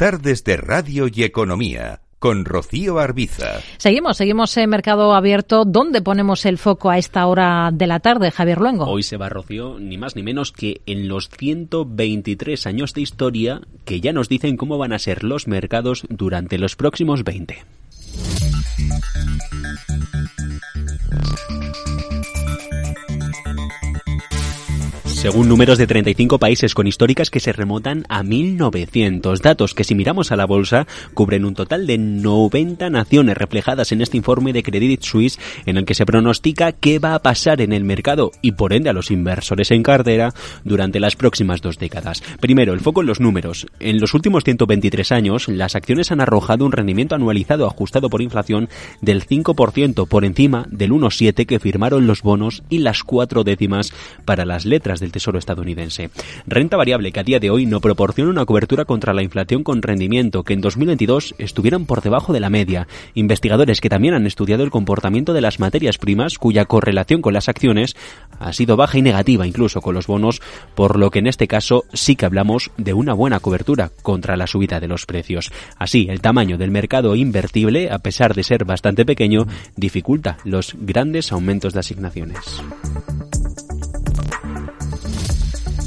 Tardes de Radio y Economía con Rocío Arbiza. Seguimos, seguimos en Mercado Abierto. ¿Dónde ponemos el foco a esta hora de la tarde, Javier Luengo? Hoy se va, Rocío, ni más ni menos que en los 123 años de historia que ya nos dicen cómo van a ser los mercados durante los próximos 20. Según números de 35 países con históricas que se remontan a 1900. Datos que si miramos a la bolsa cubren un total de 90 naciones reflejadas en este informe de Credit Suisse en el que se pronostica qué va a pasar en el mercado y por ende a los inversores en cartera durante las próximas dos décadas. Primero, el foco en los números. En los últimos 123 años, las acciones han arrojado un rendimiento anualizado ajustado por inflación del 5% por encima del 1,7 que firmaron los bonos y las cuatro décimas para las letras del Tesoro estadounidense. Renta variable que a día de hoy no proporciona una cobertura contra la inflación con rendimiento que en 2022 estuvieron por debajo de la media. Investigadores que también han estudiado el comportamiento de las materias primas cuya correlación con las acciones ha sido baja y negativa incluso con los bonos, por lo que en este caso sí que hablamos de una buena cobertura contra la subida de los precios. Así, el tamaño del mercado invertible, a pesar de ser bastante pequeño, dificulta los grandes aumentos de asignaciones.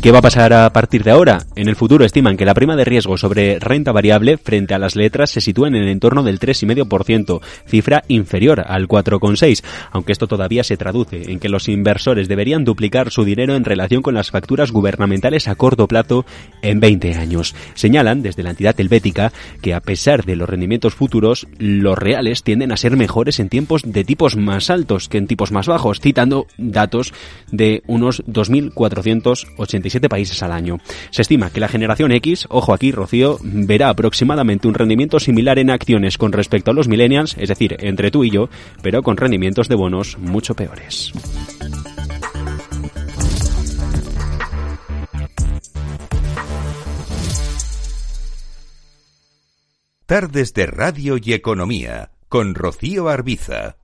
¿Qué va a pasar a partir de ahora? En el futuro estiman que la prima de riesgo sobre renta variable frente a las letras se sitúa en el entorno del 3,5%, cifra inferior al 4,6%, aunque esto todavía se traduce en que los inversores deberían duplicar su dinero en relación con las facturas gubernamentales a corto plazo en 20 años. Señalan desde la entidad helvética que a pesar de los rendimientos futuros, los reales tienden a ser mejores en tiempos de tipos más altos que en tipos más bajos, citando datos de unos 2.485 países al año. Se estima que la generación X, ojo aquí Rocío, verá aproximadamente un rendimiento similar en acciones con respecto a los millennials, es decir, entre tú y yo, pero con rendimientos de bonos mucho peores. Tardes de Radio y Economía con Rocío Arbiza.